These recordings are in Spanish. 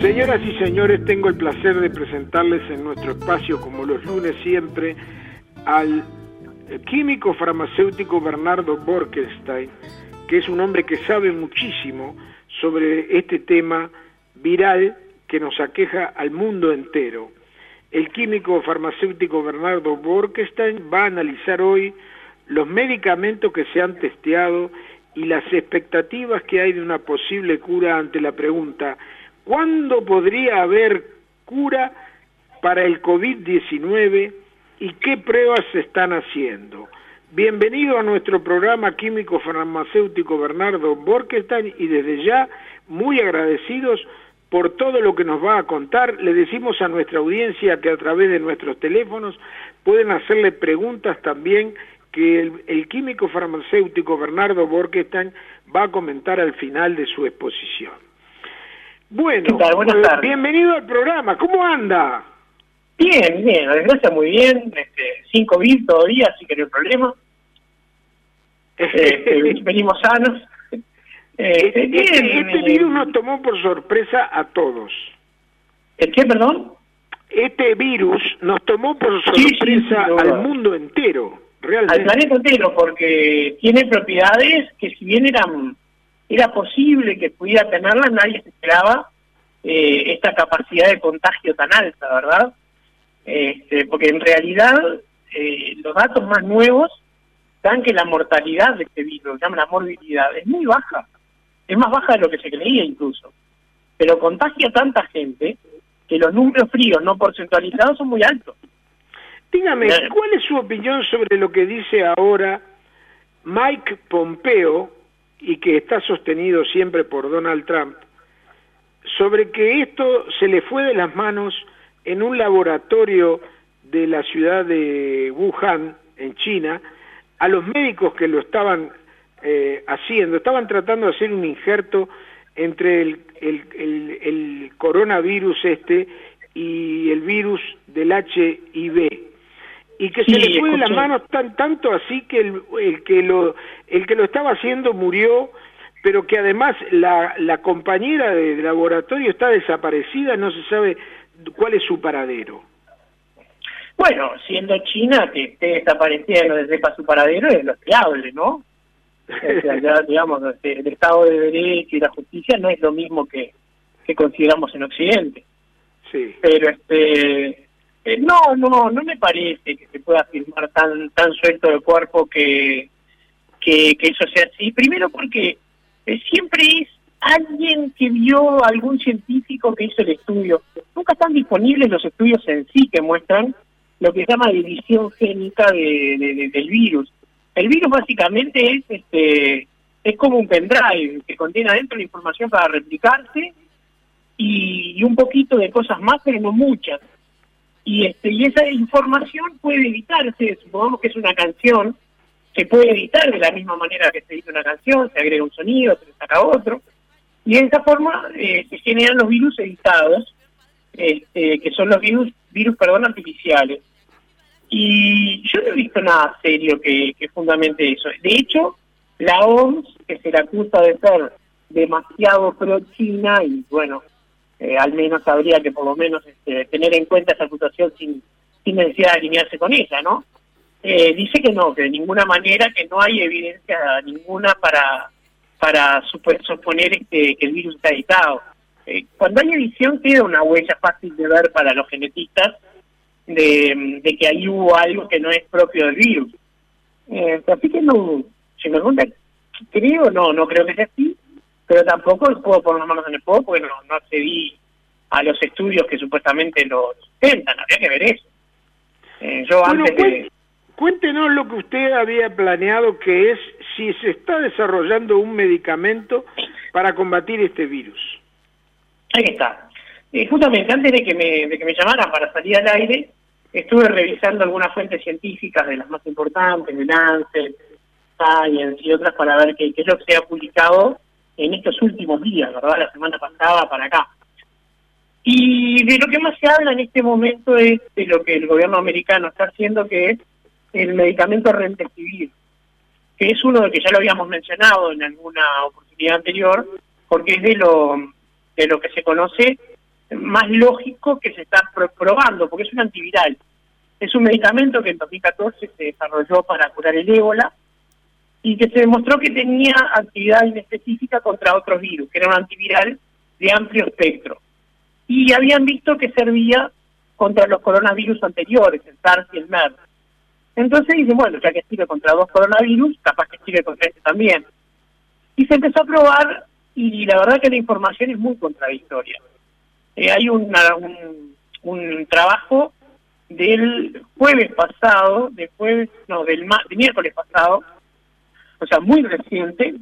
Señoras y señores, tengo el placer de presentarles en nuestro espacio, como los lunes siempre, al químico farmacéutico Bernardo Borkenstein, que es un hombre que sabe muchísimo sobre este tema viral que nos aqueja al mundo entero. El químico farmacéutico Bernardo Borkenstein va a analizar hoy los medicamentos que se han testeado y las expectativas que hay de una posible cura ante la pregunta ¿cuándo podría haber cura para el COVID-19 y qué pruebas se están haciendo? Bienvenido a nuestro programa químico farmacéutico Bernardo Borkenstein y desde ya muy agradecidos por todo lo que nos va a contar. Le decimos a nuestra audiencia que a través de nuestros teléfonos pueden hacerle preguntas también que el, el químico farmacéutico Bernardo Borkenstein va a comentar al final de su exposición. Bueno, eh, bienvenido al programa. ¿Cómo anda? Bien, bien, gracias, muy bien. Este, sin COVID todavía, así que no hay problema. Este, venimos sanos. Este, este, este virus nos tomó por sorpresa a todos. ¿El qué, perdón? Este virus nos tomó por sorpresa al mundo entero, realmente. Al planeta entero, porque tiene propiedades que si bien eran era posible que pudiera tenerlas, nadie se esperaba eh, esta capacidad de contagio tan alta, ¿verdad? Este, porque en realidad eh, los datos más nuevos dan que la mortalidad de este virus, llaman la morbilidad, es muy baja. Es más baja de lo que se creía incluso. Pero contagia a tanta gente que los números fríos no porcentualizados son muy altos. Dígame, ¿cuál es su opinión sobre lo que dice ahora Mike Pompeo y que está sostenido siempre por Donald Trump sobre que esto se le fue de las manos en un laboratorio de la ciudad de Wuhan, en China, a los médicos que lo estaban eh, haciendo, estaban tratando de hacer un injerto entre el, el, coronavirus este y el virus del HIV y que se le fue de las manos tan tanto así que el, el, que lo el que lo estaba haciendo murió pero que además la, la compañera de laboratorio está desaparecida no se sabe cuál es su paradero. Bueno siendo China que esté desaparecida y no se sepa su paradero es lo fiable no ya, digamos, el Estado de Derecho y la justicia no es lo mismo que, que consideramos en Occidente. Sí. Pero este eh, no, no, no me parece que se pueda afirmar tan tan suelto el cuerpo que, que, eso sea así. Primero porque eh, siempre es alguien que vio, algún científico que hizo el estudio. Nunca están disponibles los estudios en sí que muestran lo que se llama división génica de, del virus. El virus básicamente es este es como un pendrive que contiene adentro la información para replicarse y, un poquito de cosas más, pero no muchas. Y este y esa información puede editarse, supongamos que es una canción, se puede editar de la misma manera que se edita una canción, se agrega un sonido, se saca otro, y de esa forma eh, se generan los virus editados, este, que son los virus, virus perdón, artificiales. Y yo no he visto nada serio que, que fundamente eso. De hecho, la OMS, que se le acusa de ser demasiado pro-China, y bueno, eh, al menos habría que por lo menos este, tener en cuenta esa acusación sin, sin necesidad de alinearse con ella, ¿no? Eh, dice que no, que de ninguna manera, que no hay evidencia ninguna para para suponer este, que el virus está editado. Eh, cuando hay edición queda una huella fácil de ver para los genetistas de, que ahí hubo algo que no es propio del virus. Eh, así que no, si me preguntan, creo, no, no creo que sea así, pero tampoco puedo poner las manos en el fuego porque no, no accedí a los estudios que supuestamente lo sustentan, habría que ver eso. Eh, yo antes Cuéntenos lo que usted había planeado, que es si se está desarrollando un medicamento para combatir este virus. Ahí está. Eh, justamente antes de que, me, de que me llamaran para salir al aire, estuve revisando algunas fuentes científicas de las más importantes, de Lancet, Science y otras para ver qué, es lo que se ha publicado en estos últimos días, ¿verdad? La semana pasada para acá. Y de lo que más se habla en este momento es de lo que el gobierno americano está haciendo, que es el medicamento Remdesivir, que es uno de que ya lo habíamos mencionado en alguna oportunidad anterior, porque es de lo, de lo que se conoce más lógico que se está probando, porque es un antiviral. Es un medicamento que en 2014 se desarrolló para curar el ébola y que se demostró que tenía actividad inespecífica contra otros virus, que era un antiviral de amplio espectro. Y habían visto que servía contra los coronavirus anteriores, el SARS y el MERS. Entonces dicen, bueno, ya que sirve contra dos coronavirus, capaz que sirve contra este también. Y se empezó a probar y la verdad que la información es muy contradictoria. Eh, hay un, un trabajo del jueves pasado, de jueves, no, del, de miércoles pasado, o sea, muy reciente,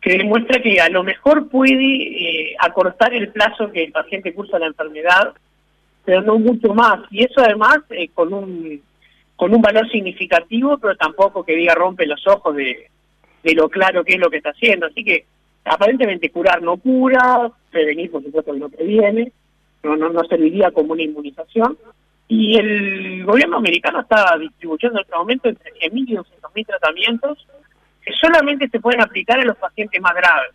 que demuestra que a lo mejor puede eh, acortar el plazo que el paciente cursa la enfermedad, pero no mucho más. Y eso además eh, con un con un valor significativo, pero tampoco que diga rompe los ojos de, de lo claro que es lo que está haciendo. Así que aparentemente curar no cura, prevenir por supuesto que no previene, no, no, no serviría como una inmunización. Y el gobierno americano está distribuyendo en este momento entre 100.000 y 200.000 tratamientos que solamente se pueden aplicar a los pacientes más graves.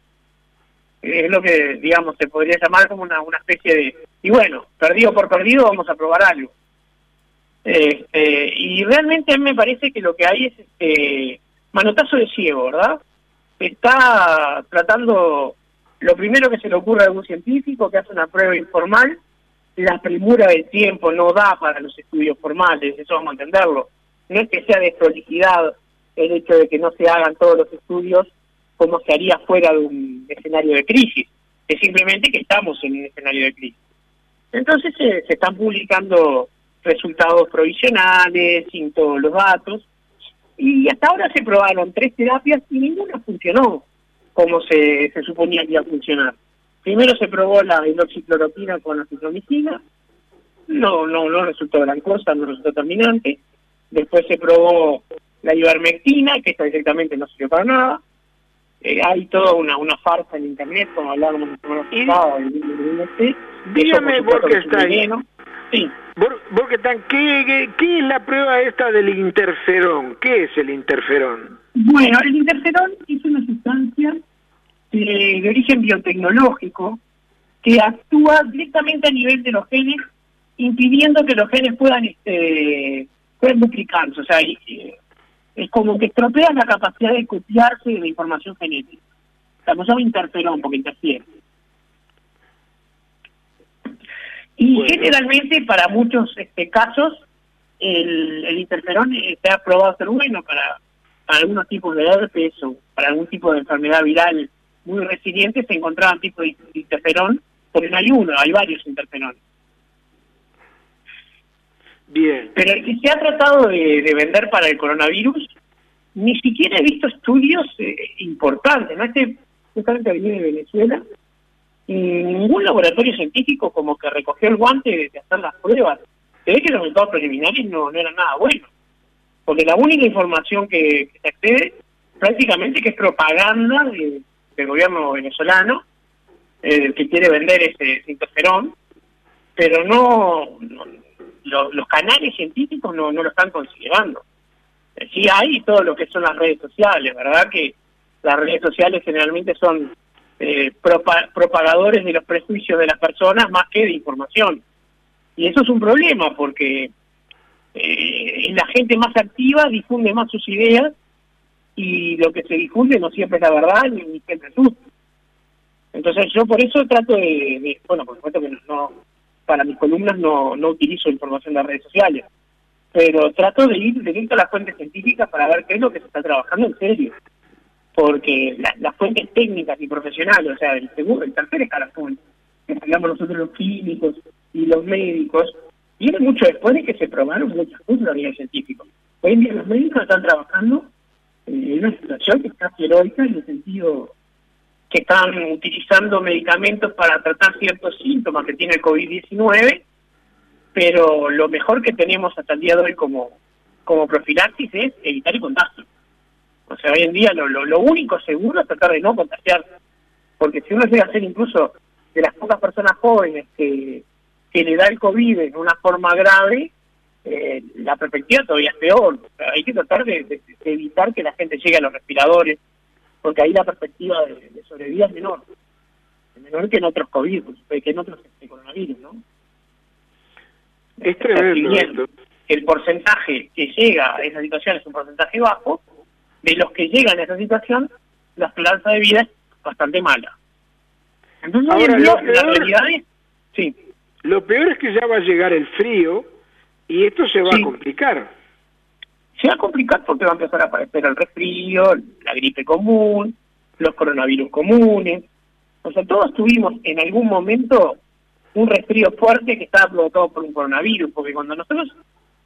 Es lo que, digamos, se podría llamar como una, una especie de... Y bueno, perdido por perdido vamos a probar algo. Este, y realmente a mí me parece que lo que hay es este manotazo de ciego, ¿verdad? Está tratando lo primero que se le ocurre a algún científico que hace una prueba informal, la premura del tiempo no da para los estudios formales, eso vamos a entenderlo. No es que sea de prolijidad el hecho de que no se hagan todos los estudios como se haría fuera de un escenario de crisis, es simplemente que estamos en un escenario de crisis. Entonces se están publicando resultados provisionales, sin todos los datos, y hasta ahora se probaron tres terapias y ninguna funcionó como se, se suponía que iba a funcionar. Primero se probó la hidroxicloroquina con la citromicina, no, no, no resultó gran cosa, no resultó terminante. Después se probó la ivermectina, que esta directamente no sirvió para nada. Eh, hay toda una, una farsa en internet, como hablábamos en el pasado, Dígame, ahí. Sí. ¿qué, ¿qué, es la prueba esta del interferón? ¿Qué es el interferón? Bueno, el interferón es una sustancia de, origen biotecnológico que actúa directamente a nivel de los genes, impidiendo que los genes puedan, este, puedan duplicarse. O sea, es como que estropea la capacidad de copiarse de la información genética. O sea, interferón porque interfiere. Y generalmente para muchos este, casos el, el interferón eh, se ha probado ser bueno para, algunos tipos de herpes o para algún tipo de enfermedad viral muy resiliente se encontraban tipos de interferón, porque no hay uno, hay varios interferones. Bien. Pero el que se ha tratado de, vender para el coronavirus, ni siquiera he visto estudios eh, importantes. ¿no? Este justamente viene de Venezuela y ningún laboratorio científico como que recogió el guante de, hacer las pruebas. Se ve que los resultados preliminares no, no eran nada buenos, porque la única información que, se accede prácticamente que es propaganda del gobierno venezolano, eh, que quiere vender ese interferón, pero no, los canales científicos no, no lo están considerando. Sí hay todo lo que son las redes sociales, ¿verdad? Que las redes sociales generalmente son eh, propagadores de los prejuicios de las personas más que de información. Y eso es un problema porque eh, la gente más activa difunde más sus ideas y lo que se difunde no siempre es la verdad ni, siempre es justo. Entonces yo por eso trato de, bueno, por supuesto que no, para mis columnas no, no utilizo información de las redes sociales, pero trato de ir directo a las fuentes científicas para ver qué es lo que se está trabajando en serio porque las fuentes técnicas y profesionales, o sea, el segundo, el tercer escalafón, que digamos nosotros los químicos y los médicos, viene mucho después de que se probaron muchas cosas a nivel científico. Hoy en día los médicos están trabajando en una situación que está heroica en el sentido que están utilizando medicamentos para tratar ciertos síntomas que tiene el COVID-19, pero lo mejor que tenemos hasta el día de hoy como, como profilaxis es evitar el contagio. O sea, hoy en día lo, lo, único seguro es tratar de no contagiarse. Porque si uno llega a ser incluso de las pocas personas jóvenes que, que le da el COVID en una forma grave, eh, la perspectiva todavía es peor. Hay que tratar de, evitar que la gente llegue a los respiradores, porque ahí la perspectiva de, sobrevida es menor. Es menor que en otros COVID, que en otros este, coronavirus, ¿no? Es tremendo El porcentaje que llega a esa situación es un porcentaje bajo, de los que llegan a esa situación, la esperanza de vida es bastante mala. Entonces, Ahora, la realidad es... Sí. Lo peor es que ya va a llegar el frío y esto se va a complicar. Se va a complicar porque va a empezar a aparecer el resfrío, la gripe común, los coronavirus comunes. O sea, todos tuvimos en algún momento un resfrío fuerte que estaba provocado por un coronavirus, porque cuando nosotros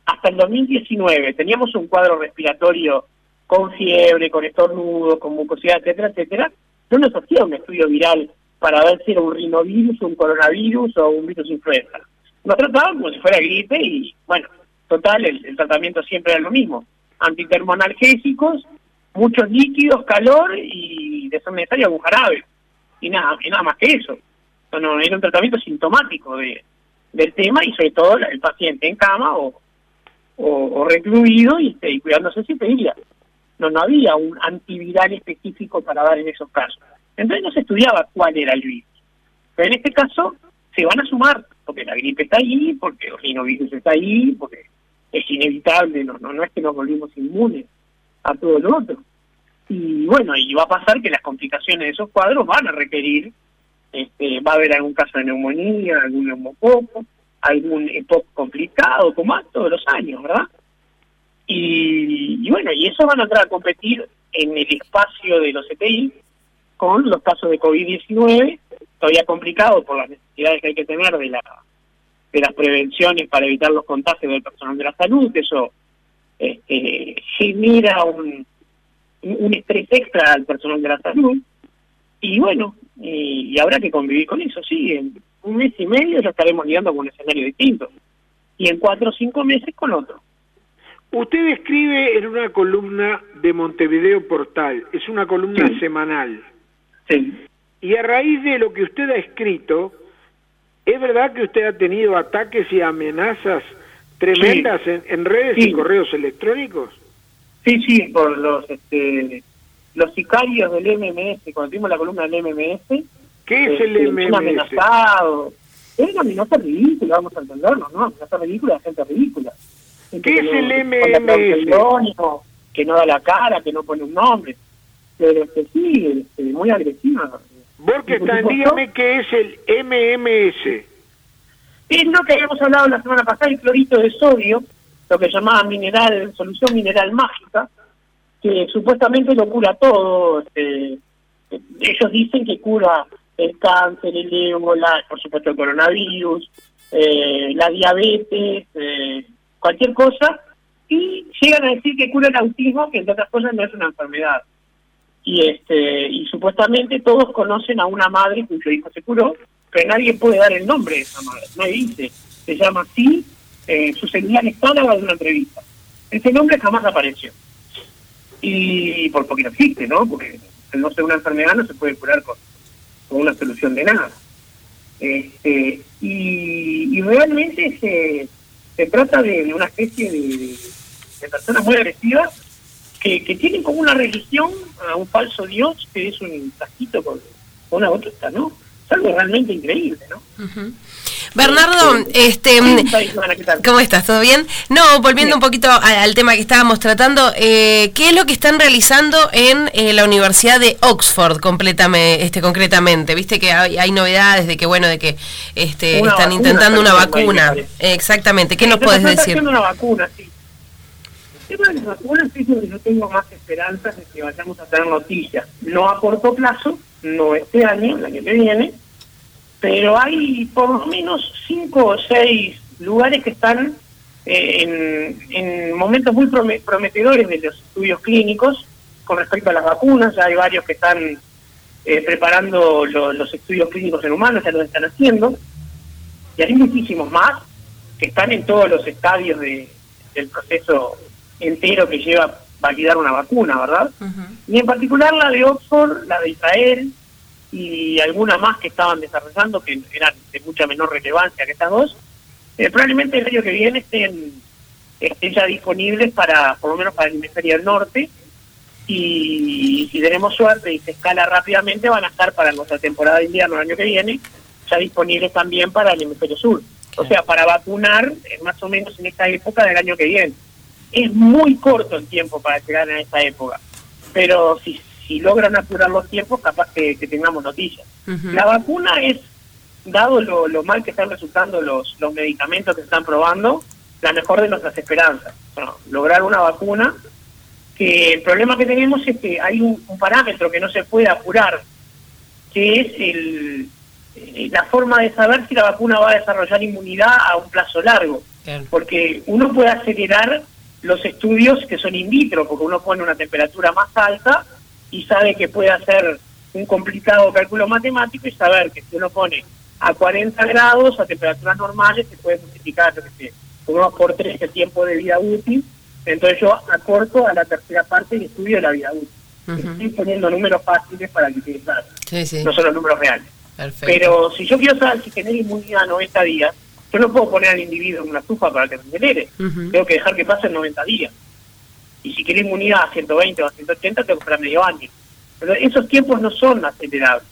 hasta el 2019 teníamos un cuadro respiratorio con fiebre, con estornudos, con mucosidad, etcétera, etcétera, no nos hacía un estudio viral para ver si era un rinovirus, un coronavirus o un virus influenza. Nos trataban como si fuera gripe y, bueno, total, el, tratamiento siempre era lo mismo. Antitermonalgésicos, muchos líquidos, calor y de ser necesario algún jarabe. Y nada, y nada más que eso. No, era un tratamiento sintomático de, del tema y sobre todo el paciente en cama o, o, recluido y, y cuidándose siempre iría. No, no había un antiviral específico para dar en esos casos. Entonces no se estudiaba cuál era el virus. Pero en este caso se van a sumar, porque la gripe está ahí, porque el rinovirus está ahí, porque es inevitable, no, no, no es que nos volvimos inmunes a todo lo otro. Y bueno, y va a pasar que las complicaciones de esos cuadros van a requerir, este, va a haber algún caso de neumonía, algún neumococo, algún EPOC complicado, como todos los años, ¿verdad? Y, y, bueno, y eso van a entrar a competir en el espacio de los EPI con los casos de COVID-19, todavía complicado por las necesidades que hay que tener de, la, de las prevenciones para evitar los contagios del personal de la salud, eso este, genera un, un estrés extra al personal de la salud, y bueno, y, habrá que convivir con eso, sí, en un mes y medio ya estaremos lidiando con un escenario distinto, y en cuatro o cinco meses con otro. Usted escribe en una columna de Montevideo Portal, es una columna semanal. Y a raíz de lo que usted ha escrito, ¿es verdad que usted ha tenido ataques y amenazas tremendas en, redes y correos electrónicos? Sí, sí, por los este, los sicarios del MMS, cuando tuvimos la columna del MMS. ¿Qué es el este, MMS? amenazado. Es una amenaza ridícula, vamos a entenderlo, ¿no? Amenaza ridícula, gente ridícula. ¿Qué es el MMS? Que no da la cara, que no pone un nombre pero este, sí, este, muy agresiva. Porque dígame qué es el MMS. Es lo que habíamos hablado la semana pasada, el clorito de sodio, lo que llamaba mineral, solución mineral mágica, que supuestamente lo cura todo. Este, ellos dicen que cura el cáncer, el ébola, por supuesto el coronavirus, eh, la diabetes, eh, cualquier cosa, y llegan a decir que cura el autismo, que entre otras cosas no es una enfermedad y este y supuestamente todos conocen a una madre cuyo hijo se curó, pero nadie puede dar el nombre de esa madre, nadie dice, se llama así, eh, su señal estándar de una entrevista. Ese nombre jamás apareció. Y por porque no existe, ¿no? Porque no ser una enfermedad no se puede curar con, con una solución de nada. Este, y, y realmente se, se trata de, una especie de, de personas muy agresivas que, que tienen como una religión a un falso Dios que es un casquito con, una botita, ¿no? Es algo realmente increíble, ¿no? Bernardo, este, ¿cómo estás? ¿Todo bien? No, volviendo un poquito al tema que estábamos tratando, eh, ¿qué es lo que están realizando en eh, la Universidad de Oxford completamente, este, concretamente? Viste que hay, novedades de que, bueno, de que este, están intentando una vacuna. Exactamente, ¿qué nos puedes decir? una vacuna, sí tema de las vacunas es donde yo tengo más esperanzas de que vayamos a tener noticias. No a corto plazo, no este año, el año que viene, pero hay por lo menos cinco o seis lugares que están eh, en, momentos muy prometedores de los estudios clínicos con respecto a las vacunas. Ya hay varios que están eh, preparando los estudios clínicos en humanos, ya lo están haciendo. Y hay muchísimos más que están en todos los estadios de, del proceso entero que lleva a validar una vacuna, ¿verdad? Y en particular la de Oxford, la de Israel y alguna más que estaban desarrollando, que eran de mucha menor relevancia que estas dos, eh, probablemente el año que viene estén estén ya disponibles para, por lo menos para el hemisferio del norte, y si tenemos suerte y se escala rápidamente, van a estar para nuestra temporada de invierno el año que viene, ya disponibles también para el hemisferio sur. O sea, para vacunar eh, más o menos en esta época del año que viene. Es muy corto el tiempo para llegar a esta época, pero si, si logran apurar los tiempos, capaz que, tengamos noticias. La vacuna es, dado lo, lo, mal que están resultando los, los medicamentos que están probando, la mejor de nuestras esperanzas. lograr una vacuna que el problema que tenemos es que hay un, parámetro que no se puede apurar, que es el, eh, la forma de saber si la vacuna va a desarrollar inmunidad a un plazo largo. Porque uno puede acelerar los estudios que son in vitro, porque uno pone una temperatura más alta y sabe que puede hacer un complicado cálculo matemático y saber que si uno pone a 40 grados a temperaturas normales se puede multiplicar, uno por tres el tiempo de vida útil entonces yo acorto a la tercera parte y estudio la vida útil. Estoy poniendo números fáciles para que quede claro. No son los números reales. Pero si yo quiero saber si genera inmunidad a 90 días, yo no puedo poner al individuo en una estufa para que se genere. Tengo que dejar que pase 90 días. Y si quiero inmunidad a 120 o a 180, tengo que esperar medio año. Pero esos tiempos no son acelerables.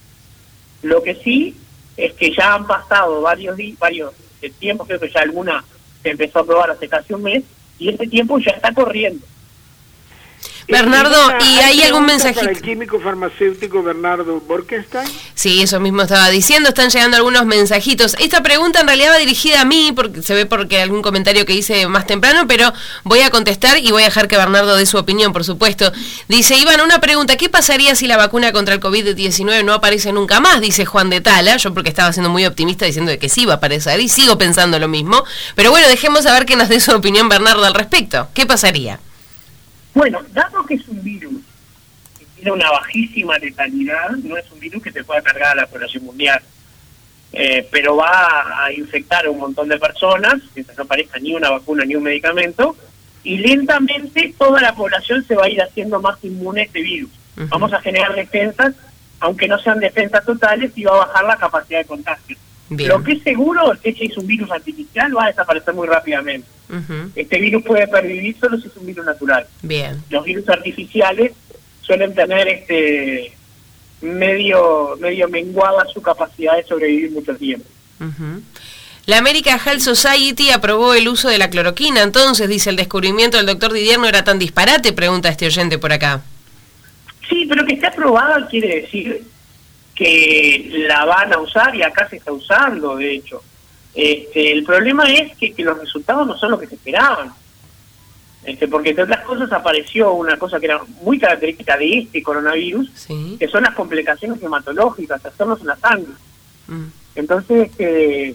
Lo que sí es que ya han pasado varios, varios tiempos, creo que ya alguna se empezó a probar hace casi un mes, y ese tiempo ya está corriendo. Bernardo, ¿y hay algún mensajito? Para el químico farmacéutico Bernardo Borkenstein? Sí, eso mismo estaba diciendo, están llegando algunos mensajitos. Esta pregunta en realidad va dirigida a mí, porque se ve porque algún comentario que hice más temprano, pero voy a contestar y voy a dejar que Bernardo dé su opinión, por supuesto. Dice, Iván, una pregunta, ¿qué pasaría si la vacuna contra el COVID-19 no aparece nunca más? Dice Juan de Tala, yo porque estaba siendo muy optimista diciendo que sí va a aparecer y sigo pensando lo mismo. Pero bueno, dejemos a ver que nos dé su opinión Bernardo al respecto. ¿Qué pasaría? Bueno, dado que es un virus que tiene una bajísima letalidad, no es un virus que se pueda cargar a la población mundial, eh, pero va a infectar a un montón de personas, mientras no aparezca ni una vacuna ni un medicamento, y lentamente toda la población se va a ir haciendo más inmune a este virus. Vamos a generar defensas, aunque no sean defensas totales, y va a bajar la capacidad de contagio. Lo que es seguro es que es un virus artificial, va a desaparecer muy rápidamente. Este virus puede pervivir solo si es un virus natural. Bien. Los virus artificiales suelen tener este medio medio menguada su capacidad de sobrevivir mucho tiempo. La American Health Society aprobó el uso de la cloroquina, entonces dice el descubrimiento del doctor Didier no era tan disparate, pregunta este oyente por acá. Sí, pero que esté aprobada quiere decir que la van a usar y acá se está usando, de hecho. Este, el problema es que, los resultados no son los que se esperaban. Este, porque entre otras cosas apareció una cosa que era muy característica de este coronavirus, que son las complicaciones hematológicas, hacernos en la sangre. Mm. Entonces, eh,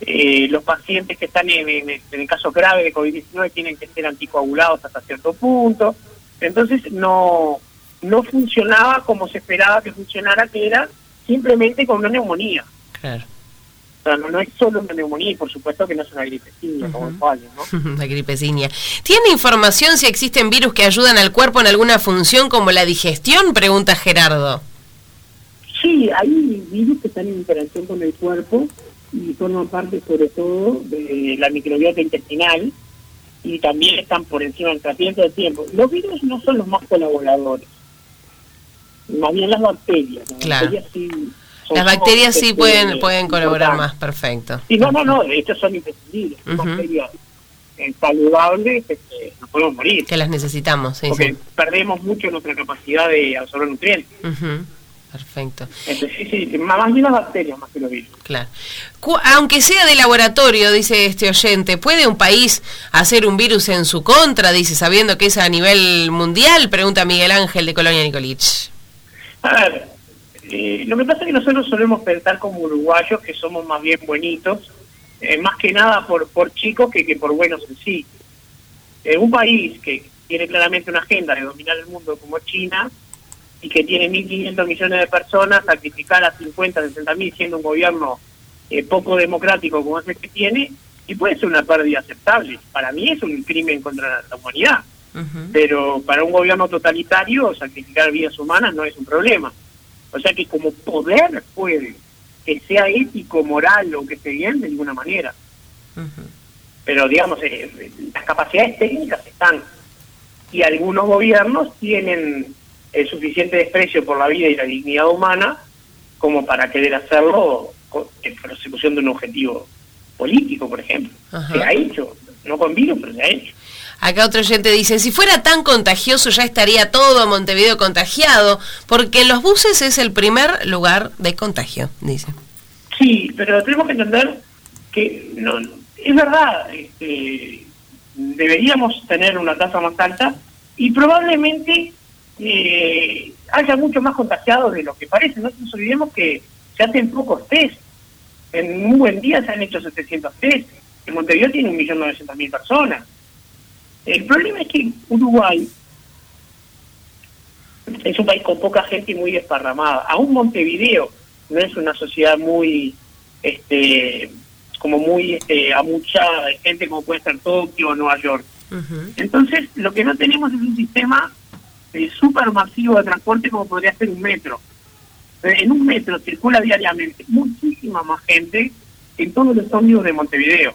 eh, los pacientes que están en, en, el caso grave de COVID-19 tienen que ser anticoagulados hasta cierto punto. Entonces, no no funcionaba como se esperaba que funcionara, que era simplemente con una neumonía. Claro. O sea, no, es solo una neumonía y por supuesto que no es una gripecinia, como el ¿no? la gripecinia. ¿Tiene información si existen virus que ayudan al cuerpo en alguna función como la digestión? Pregunta Gerardo. Sí, hay virus que están en interacción con el cuerpo y forman parte sobre todo de la microbiota intestinal y también están por encima del tratamiento del tiempo. Los virus no son los más colaboradores más bien las bacterias. Las bacterias sí, las bacterias sí pueden, pueden colaborar más, perfecto. Sí, no, no, no, estas son imprescindibles. Bacterias eh, saludables que no podemos morir. Que las necesitamos, sí. Porque perdemos mucho nuestra capacidad de absorber nutrientes. Perfecto. Entonces, sí, sí, más bien las bacterias más que los virus. Claro. Aunque sea de laboratorio, dice este oyente, ¿puede un país hacer un virus en su contra? Dice, sabiendo que es a nivel mundial, pregunta Miguel Ángel de Colonia Nicolich. A ver, eh, lo que pasa es que nosotros solemos pensar como uruguayos que somos más bien buenitos, eh, más que nada por, por chicos que, que por buenos en sí. Eh, un país que tiene claramente una agenda de dominar el mundo como China y que tiene 1.500 millones de personas, sacrificar a 50, 60 mil siendo un gobierno poco democrático como es que tiene, y puede ser una pérdida aceptable. Para mí es un crimen contra la humanidad pero para un gobierno totalitario sacrificar vidas humanas no es un problema. O sea que como poder puede, que sea ético, moral o que esté bien, de ninguna manera. pero digamos, eh, las capacidades técnicas están. Y algunos gobiernos tienen el suficiente desprecio por la vida y la dignidad humana como para querer hacerlo en persecución de un objetivo político, por ejemplo. Se ha hecho, no con virus, pero se ha hecho. Acá otro oyente dice, si fuera tan contagioso ya estaría todo Montevideo contagiado, porque en los buses es el primer lugar de contagio, dice. Sí, pero tenemos que entender que no, es verdad, este, deberíamos tener una tasa más alta y probablemente eh, haya mucho más contagiados de lo que parece. No nos olvidemos que se hacen pocos test. En un buen día se han hecho 700 test. En Montevideo tiene 1.900.000 personas. El problema es que Uruguay es un país con poca gente y muy desparramada. Aún Montevideo no es una sociedad muy, este, como muy este, a mucha gente como puede ser Tokio o Nueva York. Entonces, lo que no tenemos es un sistema eh, súper masivo de transporte como podría ser un metro. Eh, en un metro circula diariamente muchísima más gente en todos los ómnibus de Montevideo.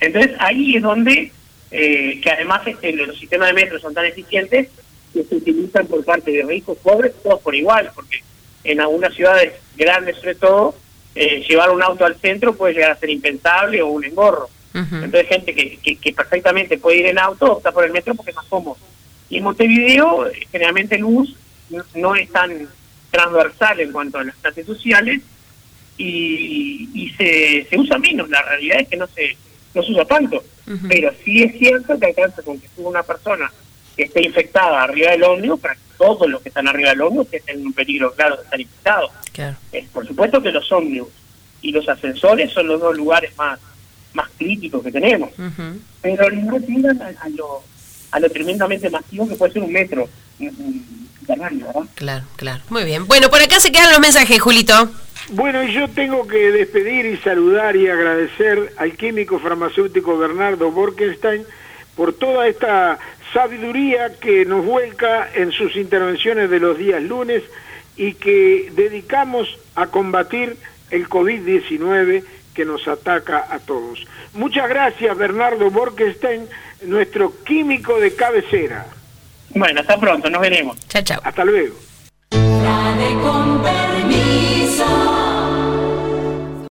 Entonces ahí es donde, eh, que además este, los sistemas de metro son tan eficientes que se utilizan por parte de ricos, pobres, todos por igual, porque en algunas ciudades grandes sobre todo, llevar un auto al centro puede llegar a ser impensable o un engorro. Entonces gente que, que, perfectamente puede ir en auto opta por el metro porque es más cómodo. Y en Montevideo, generalmente el bus no es tan transversal en cuanto a las clases sociales y, y se, se usa menos. La realidad es que no se, no se usa tanto. Pero sí es cierto que alcanza con que suba una persona que esté infectada arriba del ómnibus para que todos los que están arriba del ómnibus estén en un peligro claro de estar infectados. Eh, por supuesto que los ómnibus y los ascensores son los dos lugares más más críticos que tenemos. Pero no tiran a, a lo a lo tremendamente masivo que puede ser un metro. Claro, claro. Muy bien. Bueno, por acá se quedan los mensajes, Julito. Bueno, y yo tengo que despedir y saludar y agradecer al químico farmacéutico Bernardo Borkenstein por toda esta sabiduría que nos vuelca en sus intervenciones de los días lunes y que dedicamos a combatir el COVID-19 que nos ataca a todos. Muchas gracias, Bernardo Borkenstein nuestro químico de cabecera. Bueno, hasta pronto, nos veremos. Chao, chao. Hasta luego.